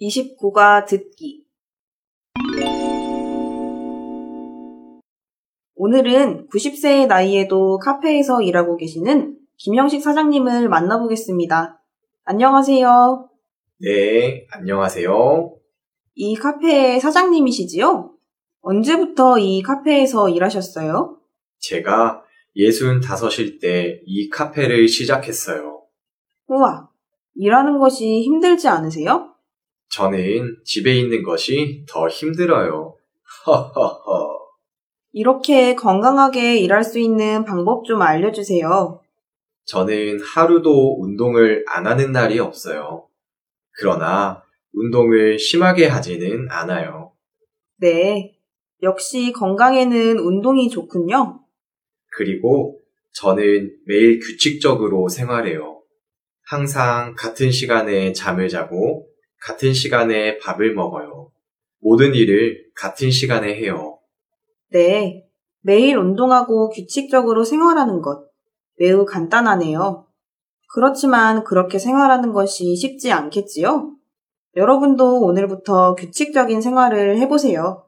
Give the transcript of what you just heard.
29가 듣기 오늘은 90세의 나이에도 카페에서 일하고 계시는 김영식 사장님을 만나보겠습니다. 안녕하세요. 네, 안녕하세요. 이 카페의 사장님이시지요? 언제부터 이 카페에서 일하셨어요? 제가 65일 때 이 카페를 시작했어요. 우와, 일하는 것이 힘들지 않으세요? 저는 집에 있는 것이 더 힘들어요. 허허허. 이렇게 건강하게 일할 수 있는 방법 좀 알려주세요. 저는 하루도 운동을 안 하는 날이 없어요. 그러나 운동을 심하게 하지는 않아요. 네. 역시 건강에는 운동이 좋군요. 그리고 저는 매일 규칙적으로 생활해요. 항상 같은 시간에 잠을 자고 같은 시간에 밥을 먹어요. 모든 일을 같은 시간에 해요. 네. 매일 운동하고 규칙적으로 생활하는 것. 매우 간단하네요. 그렇지만 그렇게 생활하는 것이 쉽지 않겠지요? 여러분도 오늘부터 규칙적인 생활을 해보세요.